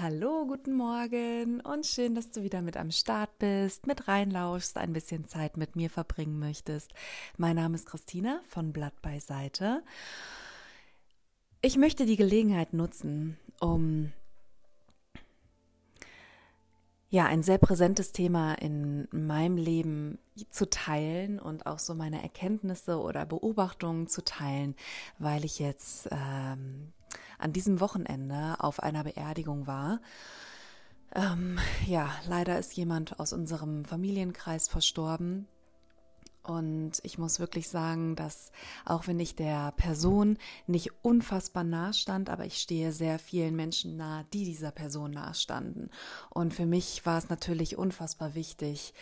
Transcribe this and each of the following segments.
Hallo, guten Morgen und schön, dass du wieder mit am Start bist, mit reinlauschst, ein bisschen Zeit mit mir verbringen möchtest. Mein Name ist Christina von Blatt beiseite. Ich möchte die Gelegenheit nutzen, um ja, ein sehr präsentes Thema in meinem Leben zu teilen und auch so meine Erkenntnisse oder Beobachtungen zu teilen, weil ich jetzt ähm, an diesem Wochenende auf einer Beerdigung war. Ähm, ja, leider ist jemand aus unserem Familienkreis verstorben. Und ich muss wirklich sagen, dass auch wenn ich der Person nicht unfassbar nah stand, aber ich stehe sehr vielen Menschen nahe, die dieser Person nahestanden. Und für mich war es natürlich unfassbar wichtig,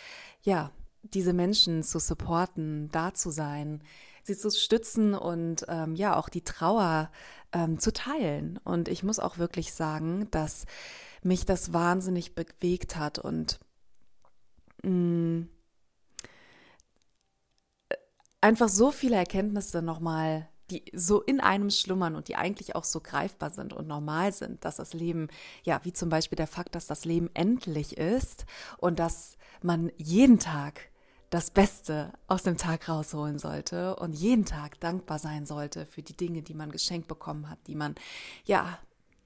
ja, diese Menschen zu supporten, da zu sein, sie zu stützen und ähm, ja auch die Trauer ähm, zu teilen. Und ich muss auch wirklich sagen, dass mich das wahnsinnig bewegt hat und mh, mm, einfach so viele Erkenntnisse nochmal die so in einem schlummern und die eigentlich auch so greifbar sind und normal sind, dass das Leben, ja, wie zum Beispiel der Fakt, dass das Leben endlich ist und dass man jeden Tag das Beste aus dem Tag rausholen sollte und jeden Tag dankbar sein sollte für die Dinge, die man geschenkt bekommen hat, die man ja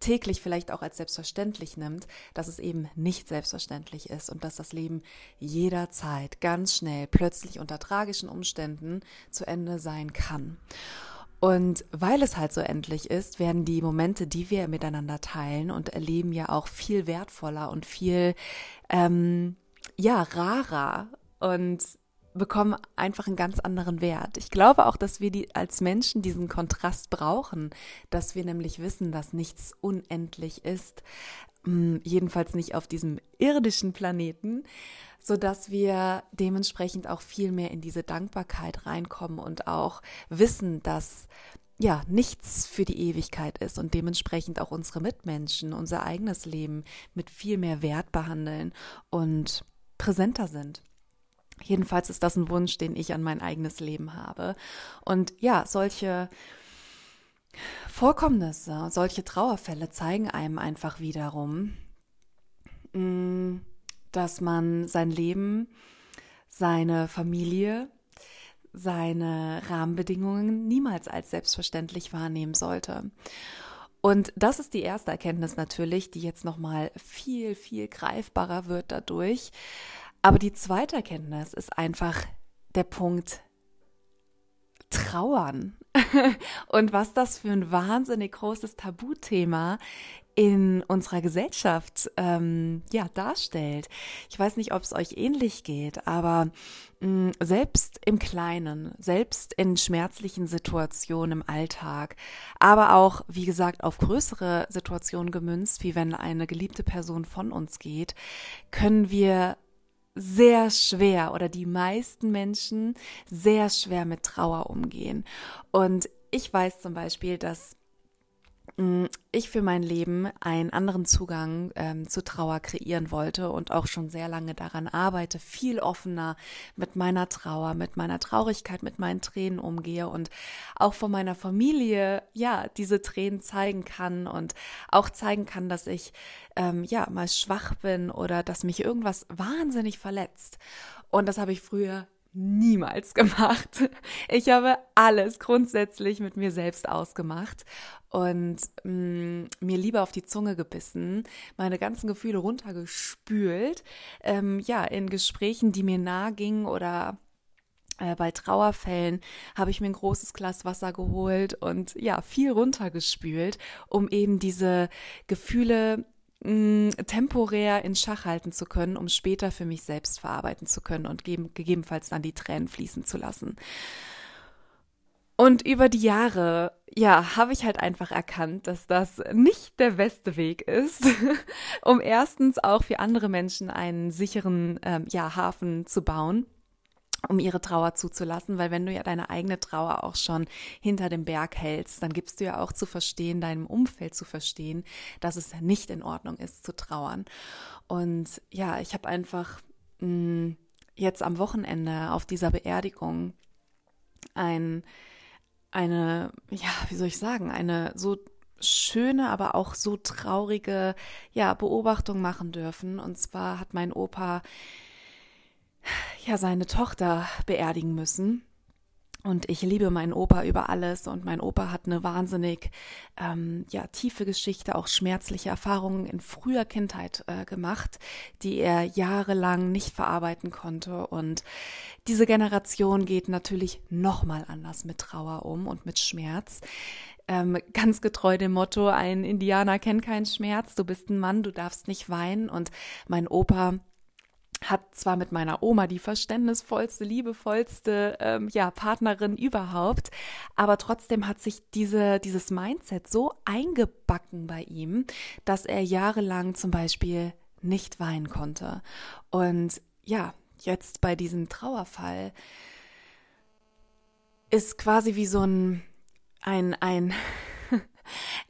täglich vielleicht auch als selbstverständlich nimmt, dass es eben nicht selbstverständlich ist und dass das Leben jederzeit ganz schnell plötzlich unter tragischen Umständen zu Ende sein kann. Und weil es halt so endlich ist, werden die Momente, die wir miteinander teilen und erleben, ja auch viel wertvoller und viel ähm, ja rarer und bekommen einfach einen ganz anderen Wert. Ich glaube auch, dass wir die als Menschen diesen Kontrast brauchen, dass wir nämlich wissen, dass nichts unendlich ist, hm, jedenfalls nicht auf diesem irdischen Planeten, so dass wir dementsprechend auch viel mehr in diese Dankbarkeit reinkommen und auch wissen, dass ja, nichts für die Ewigkeit ist und dementsprechend auch unsere Mitmenschen, unser eigenes Leben mit viel mehr Wert behandeln und präsenter sind. Jedenfalls ist das ein Wunsch, den ich an mein eigenes Leben habe. Und ja, solche Vorkommnisse, solche Trauerfälle zeigen einem einfach wiederum, mm, dass man sein Leben, seine Familie, seine Rahmenbedingungen niemals als selbstverständlich wahrnehmen sollte. Und das ist die erste Erkenntnis natürlich, die jetzt nochmal viel, viel greifbarer wird dadurch, aber die zweite Erkenntnis ist einfach der Punkt Trauern und was das für ein wahnsinnig großes Tabuthema in unserer Gesellschaft ähm, ja darstellt. Ich weiß nicht, ob es euch ähnlich geht, aber mh, mm, selbst im Kleinen, selbst in schmerzlichen Situationen im Alltag, aber auch wie gesagt auf größere Situationen gemünzt, wie wenn eine geliebte Person von uns geht, können wir sehr schwer oder die meisten Menschen sehr schwer mit Trauer umgehen. Und ich weiß zum Beispiel, dass ich für mein Leben einen anderen Zugang ähm, zu Trauer kreieren wollte und auch schon sehr lange daran arbeite, viel offener mit meiner Trauer, mit meiner Traurigkeit, mit meinen Tränen umgehe und auch von meiner Familie, ja, diese Tränen zeigen kann und auch zeigen kann, dass ich, ähm, ja, mal schwach bin oder dass mich irgendwas wahnsinnig verletzt. Und das habe ich früher niemals gemacht. Ich habe alles grundsätzlich mit mir selbst ausgemacht und mh, mm, mir lieber auf die Zunge gebissen, meine ganzen Gefühle runtergespült, ähm, ja, in Gesprächen, die mir nahe gingen oder äh, bei Trauerfällen habe ich mir ein großes Glas Wasser geholt und ja, viel runtergespült, um eben diese Gefühle temporär in Schach halten zu können, um später für mich selbst verarbeiten zu können und gegebenenfalls dann die Tränen fließen zu lassen. Und über die Jahre, ja, habe ich halt einfach erkannt, dass das nicht der beste Weg ist, um erstens auch für andere Menschen einen sicheren ähm, ja, Hafen zu bauen um ihre Trauer zuzulassen, weil wenn du ja deine eigene Trauer auch schon hinter dem Berg hältst, dann gibst du ja auch zu verstehen, deinem Umfeld zu verstehen, dass es nicht in Ordnung ist zu trauern. Und ja, ich habe einfach mh, mm, jetzt am Wochenende auf dieser Beerdigung ein, eine, ja, wie soll ich sagen, eine so schöne, aber auch so traurige ja, Beobachtung machen dürfen. Und zwar hat mein Opa ja seine Tochter beerdigen müssen. Und ich liebe meinen Opa über alles und mein Opa hat eine wahnsinnig ähm, ja, tiefe Geschichte, auch schmerzliche Erfahrungen in früher Kindheit äh, gemacht, die er jahrelang nicht verarbeiten konnte. Und diese Generation geht natürlich nochmal anders mit Trauer um und mit Schmerz. Ähm, ganz getreu dem Motto, ein Indianer kennt keinen Schmerz, du bist ein Mann, du darfst nicht weinen. Und mein Opa hat zwar mit meiner Oma die verständnisvollste, liebevollste ähm, ja, Partnerin überhaupt, aber trotzdem hat sich diese, dieses Mindset so eingebacken bei ihm, dass er jahrelang zum Beispiel nicht weinen konnte. Und ja, jetzt bei diesem Trauerfall ist quasi wie so ein, ein, ein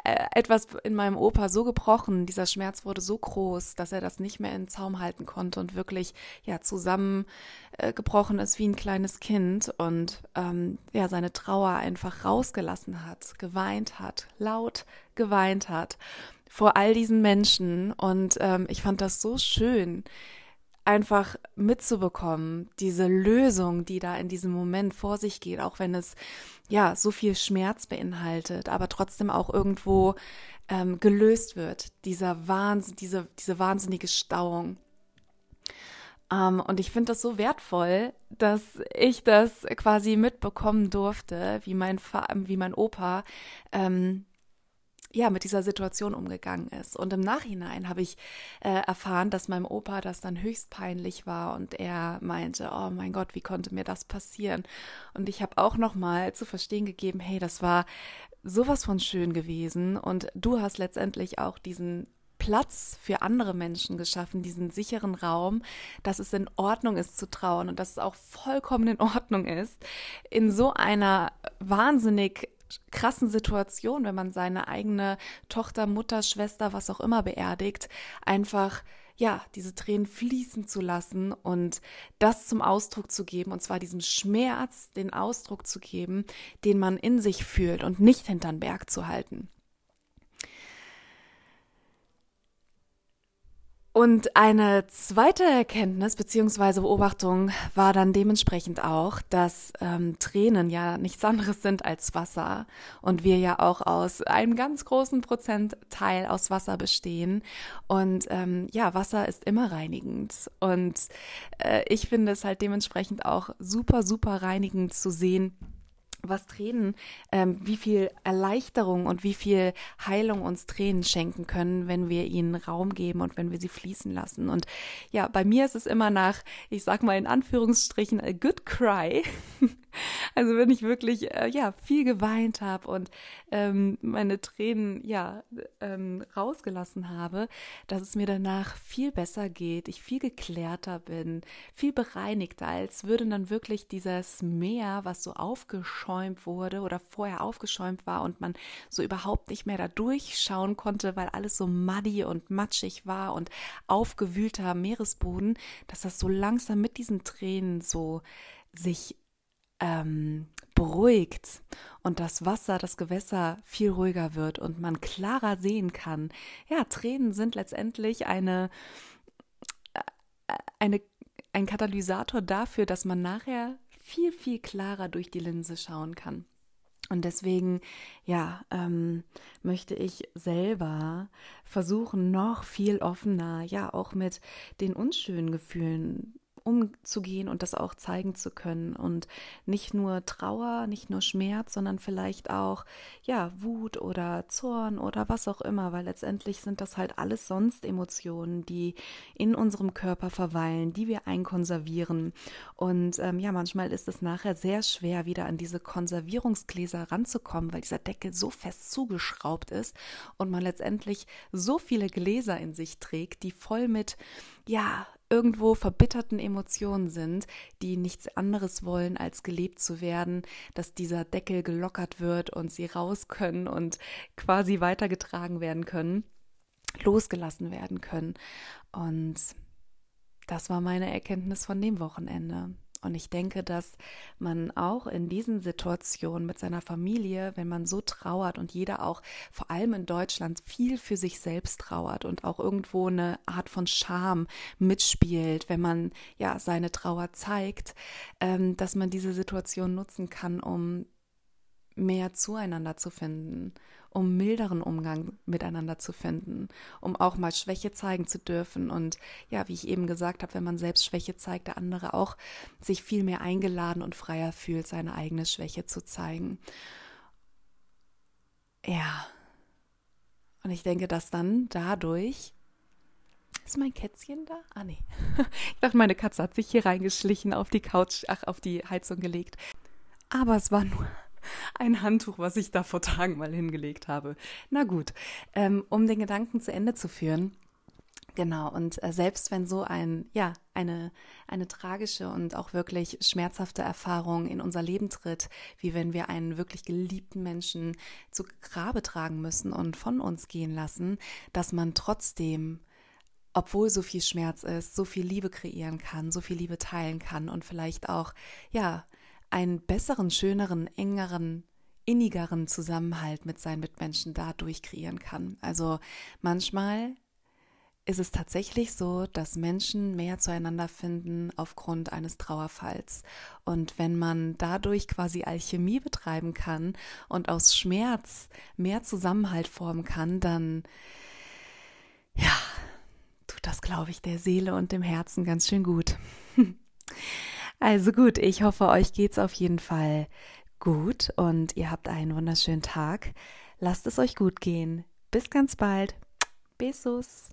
äh, etwas in meinem Opa so gebrochen, dieser Schmerz wurde so groß, dass er das nicht mehr in Zaum halten konnte und wirklich ja zusammengebrochen äh, ist wie ein kleines Kind und ähm, ja seine Trauer einfach rausgelassen hat, geweint hat, laut geweint hat vor all diesen Menschen. Und ähm, ich fand das so schön einfach mitzubekommen, diese Lösung, die da in diesem Moment vor sich geht, auch wenn es ja so viel Schmerz beinhaltet, aber trotzdem auch irgendwo ähm, gelöst wird, dieser Wahnsinn, diese, diese wahnsinnige Stauung. Ähm, und ich finde das so wertvoll, dass ich das quasi mitbekommen durfte, wie mein, Fa wie mein Opa ähm, ja, mit dieser Situation umgegangen ist. Und im Nachhinein habe ich äh, erfahren, dass meinem Opa das dann höchst peinlich war und er meinte, oh mein Gott, wie konnte mir das passieren? Und ich habe auch noch mal zu verstehen gegeben, hey, das war sowas von schön gewesen und du hast letztendlich auch diesen Platz für andere Menschen geschaffen, diesen sicheren Raum, dass es in Ordnung ist zu trauen und dass es auch vollkommen in Ordnung ist, in so einer wahnsinnig krassen Situation, wenn man seine eigene Tochter, Mutter, Schwester, was auch immer beerdigt, einfach ja, diese Tränen fließen zu lassen und das zum Ausdruck zu geben, und zwar diesem Schmerz den Ausdruck zu geben, den man in sich fühlt und nicht hinterm Berg zu halten. Und eine zweite Erkenntnis bzw. Beobachtung war dann dementsprechend auch, dass ähm, Tränen ja nichts anderes sind als Wasser und wir ja auch aus einem ganz großen Prozentteil aus Wasser bestehen. Und ähm, ja, Wasser ist immer reinigend. Und äh, ich finde es halt dementsprechend auch super, super reinigend zu sehen, was Tränen, ähm, wie viel Erleichterung und wie viel Heilung uns Tränen schenken können, wenn wir ihnen Raum geben und wenn wir sie fließen lassen. Und ja, bei mir ist es immer nach, ich sag mal in Anführungsstrichen, a good cry. Also wenn ich wirklich äh, ja viel geweint habe und ähm, meine Tränen ja ähm, rausgelassen habe, dass es mir danach viel besser geht, ich viel geklärter bin, viel bereinigter, als würde dann wirklich dieses Meer, was so aufgeschäumt wurde oder vorher aufgeschäumt war und man so überhaupt nicht mehr da durchschauen konnte, weil alles so muddy und matschig war und aufgewühlter Meeresboden, dass das so langsam mit diesen Tränen so sich ähm, beruhigt und das Wasser, das Gewässer viel ruhiger wird und man klarer sehen kann. Ja, Tränen sind letztendlich eine, äh, eine, ein Katalysator dafür, dass man nachher viel, viel klarer durch die Linse schauen kann. Und deswegen, ja, ähm, möchte ich selber versuchen, noch viel offener, ja, auch mit den unschönen Gefühlen umzugehen und das auch zeigen zu können. Und nicht nur Trauer, nicht nur Schmerz, sondern vielleicht auch ja Wut oder Zorn oder was auch immer, weil letztendlich sind das halt alles sonst Emotionen, die in unserem Körper verweilen, die wir einkonservieren. Und ähm, ja manchmal ist es nachher sehr schwer wieder an diese Konservierungsgläser ranzukommen, weil dieser Deckel so fest zugeschraubt ist und man letztendlich so viele Gläser in sich trägt, die voll mit ja irgendwo verbitterten Emotionen sind, die nichts anderes wollen, als gelebt zu werden, dass dieser Deckel gelockert wird und sie raus können und quasi weitergetragen werden können, losgelassen werden können. Und das war meine Erkenntnis von dem Wochenende. Und ich denke, dass man auch in diesen Situationen mit seiner Familie, wenn man so trauert und jeder auch, vor allem in Deutschland, viel für sich selbst trauert und auch irgendwo eine Art von Scham mitspielt, wenn man ja seine Trauer zeigt, ähm, dass man diese Situation nutzen kann, um mehr zueinander zu finden, um milderen Umgang miteinander zu finden, um auch mal Schwäche zeigen zu dürfen. Und ja, wie ich eben gesagt habe, wenn man selbst Schwäche zeigt, der andere auch sich viel mehr eingeladen und freier fühlt, seine eigene Schwäche zu zeigen. Ja. Und ich denke, dass dann dadurch ist mein Kätzchen da? Ah, nee. Ich dachte, meine Katze hat sich hier reingeschlichen, auf die Couch, ach, auf die Heizung gelegt. Aber es war nur ein Handtuch, was ich da vor Tagen mal hingelegt habe. Na gut, ähm, um den Gedanken zu Ende zu führen. Genau, und äh, selbst wenn so ein, ja, eine, eine tragische und auch wirklich schmerzhafte Erfahrung in unser Leben tritt, wie wenn wir einen wirklich geliebten Menschen zu Grabe tragen müssen und von uns gehen lassen, dass man trotzdem obwohl so viel Schmerz ist, so viel Liebe kreieren kann, so viel Liebe teilen kann und vielleicht auch, ja, einen besseren, schöneren, engeren, innigeren Zusammenhalt mit seinen Mitmenschen dadurch kreieren kann. Also manchmal ist es tatsächlich so, dass Menschen mehr zueinander finden aufgrund eines Trauerfalls. Und wenn man dadurch quasi Alchemie betreiben kann und aus Schmerz mehr Zusammenhalt formen kann, dann ja, tut das, glaube ich, der Seele und dem Herzen ganz schön gut. Also gut, ich hoffe, euch geht's auf jeden Fall gut und ihr habt einen wunderschönen Tag. Lasst es euch gut gehen. Bis ganz bald. Besos.